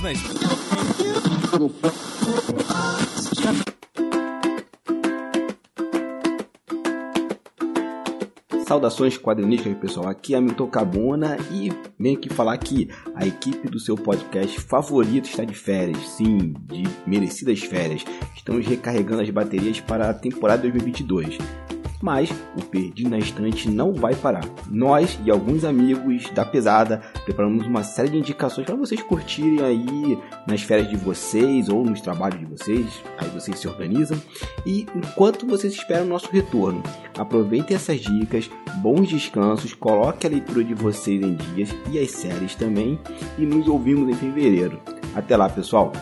Na Saudações quadrinísticas, pessoal. Aqui é Milton Cabona e venho aqui falar que a equipe do seu podcast favorito está de férias. Sim, de merecidas férias. Estamos recarregando as baterias para a temporada 2022 mas o Perdido na Estante não vai parar. Nós e alguns amigos da pesada preparamos uma série de indicações para vocês curtirem aí nas férias de vocês ou nos trabalhos de vocês, aí vocês se organizam. E enquanto vocês esperam o nosso retorno, aproveitem essas dicas, bons descansos, coloque a leitura de vocês em dias e as séries também e nos ouvimos em fevereiro. Até lá, pessoal!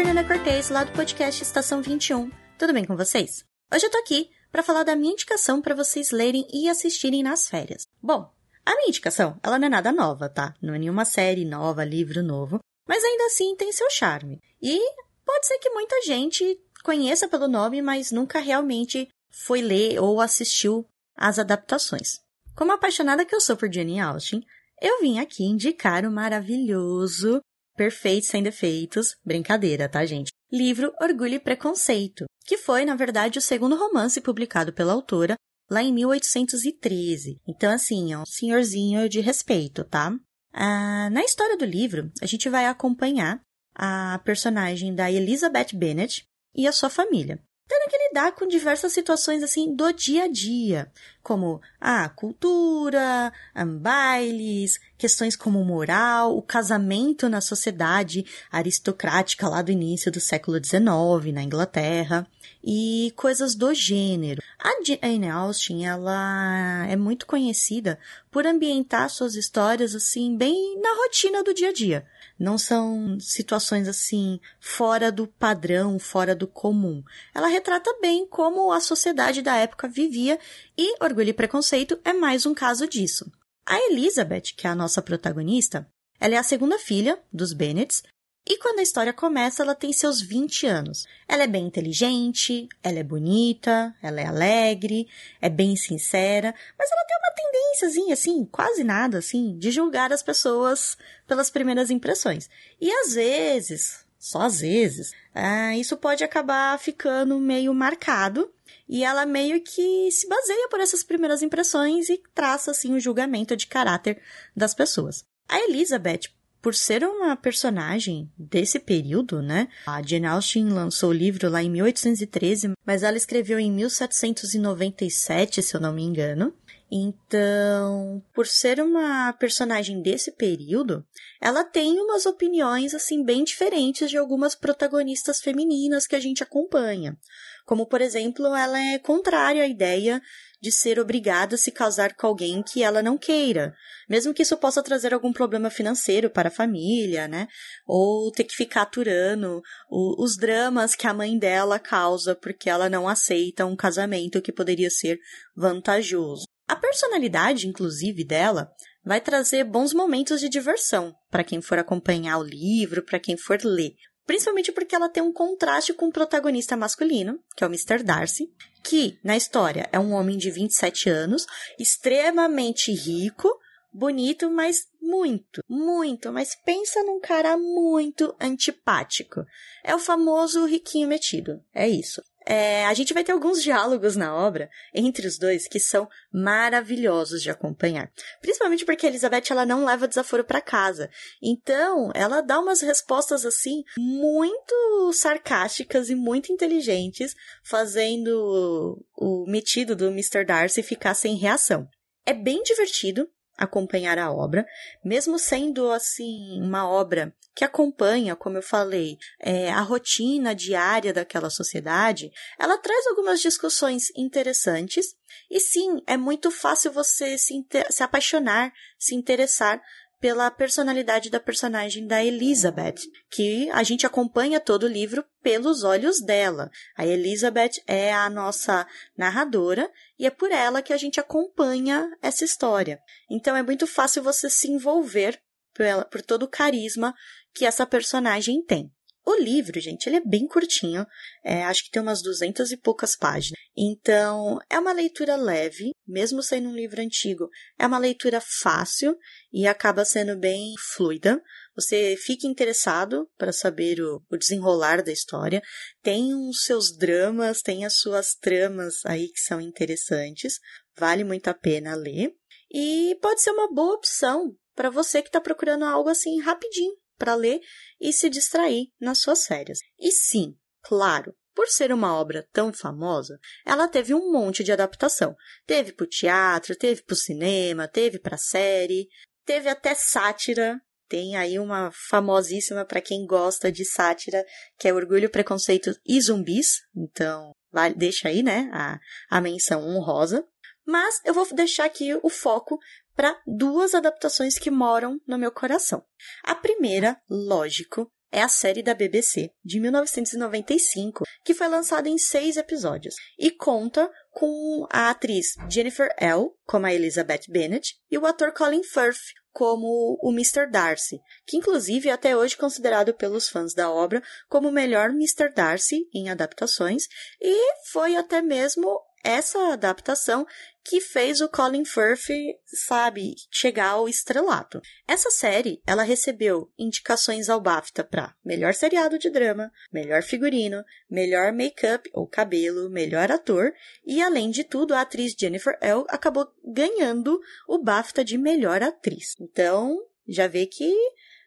Fernanda Cortez, lá do podcast Estação 21. Tudo bem com vocês? Hoje eu tô aqui para falar da minha indicação para vocês lerem e assistirem nas férias. Bom, a minha indicação, ela não é nada nova, tá? Não é nenhuma série nova, livro novo, mas ainda assim tem seu charme. E pode ser que muita gente conheça pelo nome, mas nunca realmente foi ler ou assistiu às adaptações. Como apaixonada que eu sou por Jane Austen, eu vim aqui indicar o maravilhoso Perfeito Sem Defeitos, brincadeira, tá, gente? Livro Orgulho e Preconceito, que foi, na verdade, o segundo romance publicado pela autora lá em 1813. Então, assim, um senhorzinho de respeito, tá? Ah, na história do livro, a gente vai acompanhar a personagem da Elizabeth Bennet e a sua família tendo que lidar com diversas situações assim do dia a dia, como a cultura, bailes, questões como moral, o casamento na sociedade aristocrática lá do início do século XIX na Inglaterra e coisas do gênero. A Jane Austen, ela é muito conhecida por ambientar suas histórias assim bem na rotina do dia a dia não são situações assim fora do padrão, fora do comum. Ela retrata bem como a sociedade da época vivia e Orgulho e Preconceito é mais um caso disso. A Elizabeth, que é a nossa protagonista, ela é a segunda filha dos Bennets e quando a história começa, ela tem seus 20 anos. Ela é bem inteligente, ela é bonita, ela é alegre, é bem sincera, mas ela tem uma tendênciazinha, assim, quase nada, assim, de julgar as pessoas pelas primeiras impressões. E às vezes, só às vezes, ah, isso pode acabar ficando meio marcado e ela meio que se baseia por essas primeiras impressões e traça, assim, o julgamento de caráter das pessoas. A Elizabeth, por ser uma personagem desse período, né? A Jane Austen lançou o livro lá em 1813, mas ela escreveu em 1797, se eu não me engano. Então, por ser uma personagem desse período, ela tem umas opiniões assim bem diferentes de algumas protagonistas femininas que a gente acompanha. Como, por exemplo, ela é contrária à ideia de ser obrigada a se casar com alguém que ela não queira, mesmo que isso possa trazer algum problema financeiro para a família, né? Ou ter que ficar aturando o, os dramas que a mãe dela causa porque ela não aceita um casamento que poderia ser vantajoso. A personalidade, inclusive, dela vai trazer bons momentos de diversão para quem for acompanhar o livro, para quem for ler. Principalmente porque ela tem um contraste com o protagonista masculino, que é o Mr. Darcy, que, na história, é um homem de 27 anos, extremamente rico, bonito, mas muito, muito, mas pensa num cara muito antipático. É o famoso riquinho metido. É isso. É, a gente vai ter alguns diálogos na obra entre os dois que são maravilhosos de acompanhar. Principalmente porque a Elizabeth ela não leva desaforo para casa. Então, ela dá umas respostas assim muito sarcásticas e muito inteligentes, fazendo o metido do Mr. Darcy ficar sem reação. É bem divertido, acompanhar a obra, mesmo sendo assim uma obra que acompanha, como eu falei, é, a rotina diária daquela sociedade, ela traz algumas discussões interessantes. E sim, é muito fácil você se, se apaixonar, se interessar pela personalidade da personagem da Elizabeth, que a gente acompanha todo o livro pelos olhos dela. A Elizabeth é a nossa narradora e é por ela que a gente acompanha essa história. Então é muito fácil você se envolver por, ela, por todo o carisma que essa personagem tem. O livro, gente, ele é bem curtinho, é, acho que tem umas duzentas e poucas páginas. Então, é uma leitura leve, mesmo sendo um livro antigo, é uma leitura fácil e acaba sendo bem fluida. Você fica interessado para saber o, o, desenrolar da história. Tem os seus dramas, tem as suas tramas aí que são interessantes. Vale muito a pena ler. E pode ser uma boa opção para você que está procurando algo assim rapidinho para ler e se distrair nas suas férias. E sim, claro, por ser uma obra tão famosa, ela teve um monte de adaptação. Teve para o teatro, teve para o cinema, teve para série, teve até sátira. Tem aí uma famosíssima para quem gosta de sátira, que é Orgulho, Preconceito e Zumbis. Então, deixa aí, né, a, a menção honrosa. Mas eu vou deixar aqui o foco para duas adaptações que moram no meu coração. A primeira, lógico, é a série da BBC de 1995, que foi lançada em seis episódios e conta com a atriz Jennifer L. como a Elizabeth Bennet e o ator Colin Firth como o Mr. Darcy, que inclusive é até hoje considerado pelos fãs da obra como o melhor Mr. Darcy em adaptações e foi até mesmo essa adaptação que fez o Colin Firth, sabe, chegar ao estrelato. Essa série, ela recebeu indicações ao BAFTA para melhor seriado de drama, melhor figurino, melhor make-up ou cabelo, melhor ator e além de tudo, a atriz Jennifer L acabou ganhando o BAFTA de melhor atriz. Então, já vê que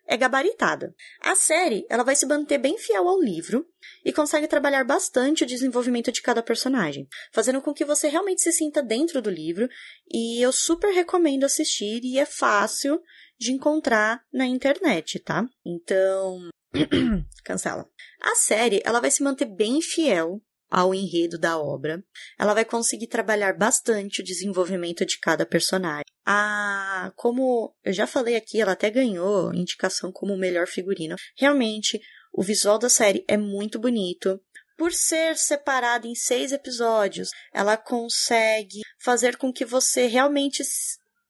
é gabaritada. A série, ela vai se manter bem fiel ao livro e consegue trabalhar bastante o desenvolvimento de cada personagem, fazendo com que você realmente se sinta dentro do livro, e eu super recomendo assistir e é fácil de encontrar na internet, tá? Então, cancela. A série, ela vai se manter bem fiel ao enredo da obra. Ela vai conseguir trabalhar bastante o desenvolvimento de cada personagem. A, como eu já falei aqui, ela até ganhou indicação como melhor figurino. Realmente, o visual da série é muito bonito. Por ser separada em seis episódios, ela consegue fazer com que você realmente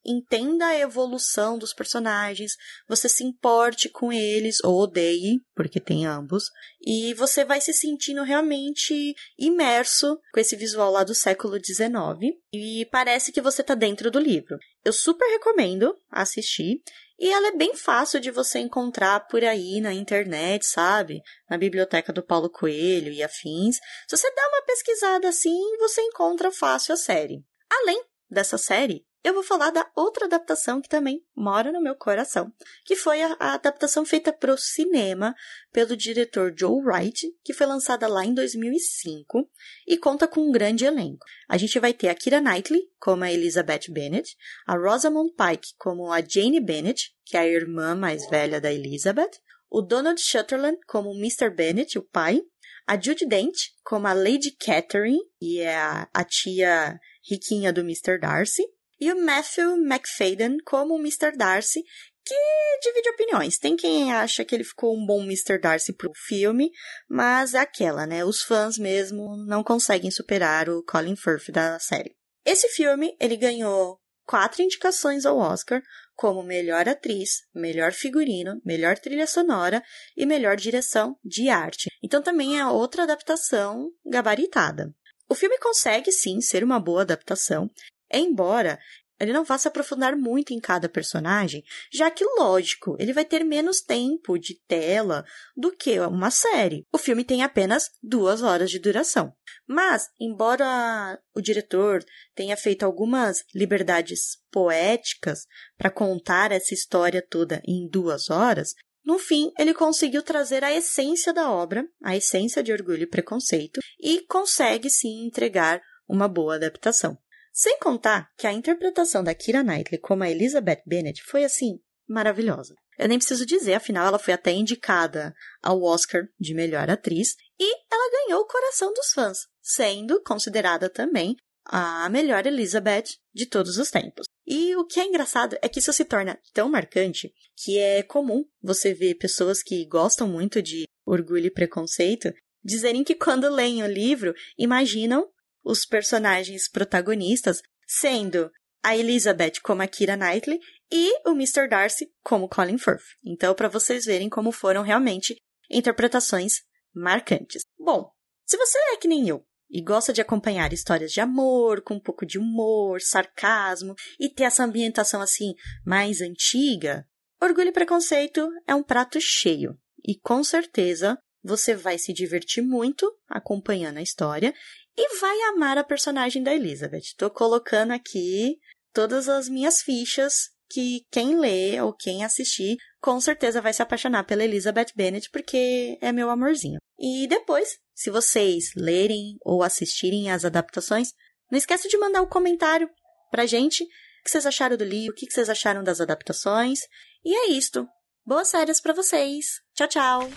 entenda a evolução dos personagens, você se importe com eles ou odeie, porque tem ambos, e você vai se sentindo realmente imerso com esse visual lá do século XIX e parece que você tá dentro do livro. Eu super recomendo assistir. E ela é bem fácil de você encontrar por aí na internet, sabe? Na biblioteca do Paulo Coelho e afins. Se você dá uma pesquisada assim, você encontra fácil a série. Além dessa série, eu vou falar da outra adaptação que também mora no meu coração, que foi a, a adaptação feita para o cinema pelo diretor Joe Wright, que foi lançada lá em 2005 e conta com um grande elenco. A gente vai ter a Kira Knightley como a Elizabeth Bennet, a Rosamund Pike como a Jane Bennet, que é a irmã mais velha da Elizabeth, o Donald Sutherland como Mr. Bennet, o pai, a Judy Dent como a Lady Catherine, e é a, a tia riquinha do Mr. Darcy, e o Matthew McFadden como o Mr. Darcy, que divide opiniões. Tem quem acha que ele ficou um bom Mr. Darcy pro filme, mas é aquela, né? Os fãs mesmo não conseguem superar o Colin Firth da série. Esse filme, ele ganhou quatro indicações ao Oscar, como melhor atriz, melhor figurino, melhor trilha sonora e melhor direção de arte. Então também é outra adaptação gabaritada. O filme consegue sim ser uma boa adaptação, Embora ele não vá se aprofundar muito em cada personagem, já que, lógico, ele vai ter menos tempo de tela do que uma série. O filme tem apenas duas horas de duração. Mas, embora o diretor tenha feito algumas liberdades poéticas para contar essa história toda em duas horas, no fim, ele conseguiu trazer a essência da obra, a essência de Orgulho e Preconceito, e consegue sim entregar uma boa adaptação. Sem contar que a interpretação da Kira Knightley como a Elizabeth Bennet foi assim maravilhosa. Eu nem preciso dizer, afinal ela foi até indicada ao Oscar de melhor atriz e ela ganhou o coração dos fãs, sendo considerada também a melhor Elizabeth de todos os tempos. E o que é engraçado é que isso se torna tão marcante que é comum você ver pessoas que gostam muito de Orgulho e Preconceito dizerem que quando leem o livro imaginam os personagens protagonistas, sendo a Elizabeth como a Kira Knightley e o Mr. Darcy como Colin Firth. Então, para vocês verem como foram realmente interpretações marcantes. Bom, se você é que nem eu e gosta de acompanhar histórias de amor com um pouco de humor, sarcasmo e ter essa ambientação assim mais antiga, Orgulho e Preconceito é um prato cheio e com certeza você vai se divertir muito acompanhando a história e vai amar a personagem da Elizabeth. Tô colocando aqui todas as minhas fichas que quem lê ou quem assistir com certeza vai se apaixonar pela Elizabeth Bennet porque é meu amorzinho. E depois, se vocês lerem ou assistirem as adaptações, não esqueça de mandar um comentário pra gente. O que vocês acharam do livro? O que vocês acharam das adaptações? E é isto. Boas férias para vocês. Tchau, tchau.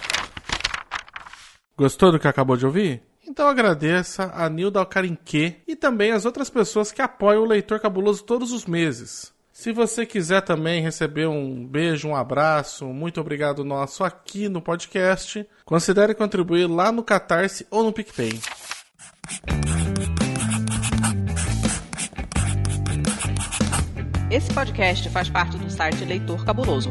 Gostou do que acabou de ouvir? Então agradeça a Nilda Alcarinque e também as outras pessoas que apoiam o Leitor Cabuloso todos os meses. Se você quiser também receber um beijo, um abraço, muito obrigado nosso aqui no podcast, considere contribuir lá no Catarse ou no PicPay. Esse podcast faz parte do site Leitor Cabuloso.